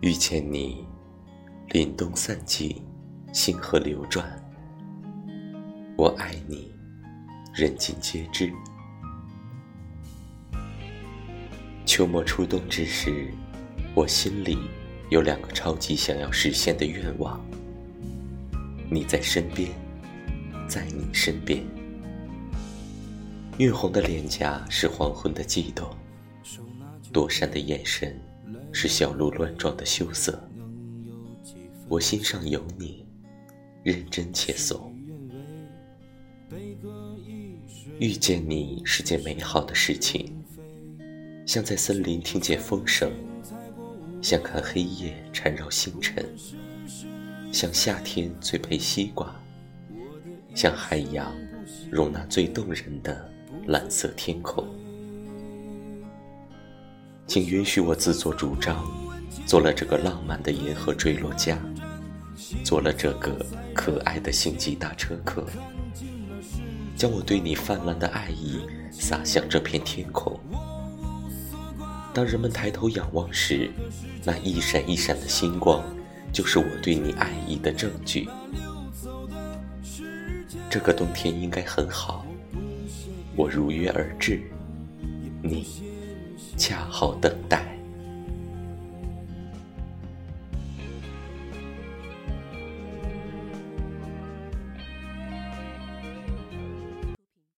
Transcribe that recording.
遇见你，凛冬散尽，星河流转。我爱你，人尽皆知。秋末初冬之时，我心里有两个超级想要实现的愿望：你在身边，在你身边。晕红的脸颊是黄昏的悸动，躲闪的眼神。是小鹿乱撞的羞涩，我心上有你，认真且怂。遇见你是件美好的事情，像在森林听见风声，像看黑夜缠绕星辰，像夏天最配西瓜，像海洋容纳最动人的蓝色天空。请允许我自作主张，做了这个浪漫的银河坠落家，做了这个可爱的星际大车客，将我对你泛滥的爱意洒向这片天空。当人们抬头仰望时，那一闪一闪的星光，就是我对你爱意的证据。这个冬天应该很好，我如约而至，你。恰好等待。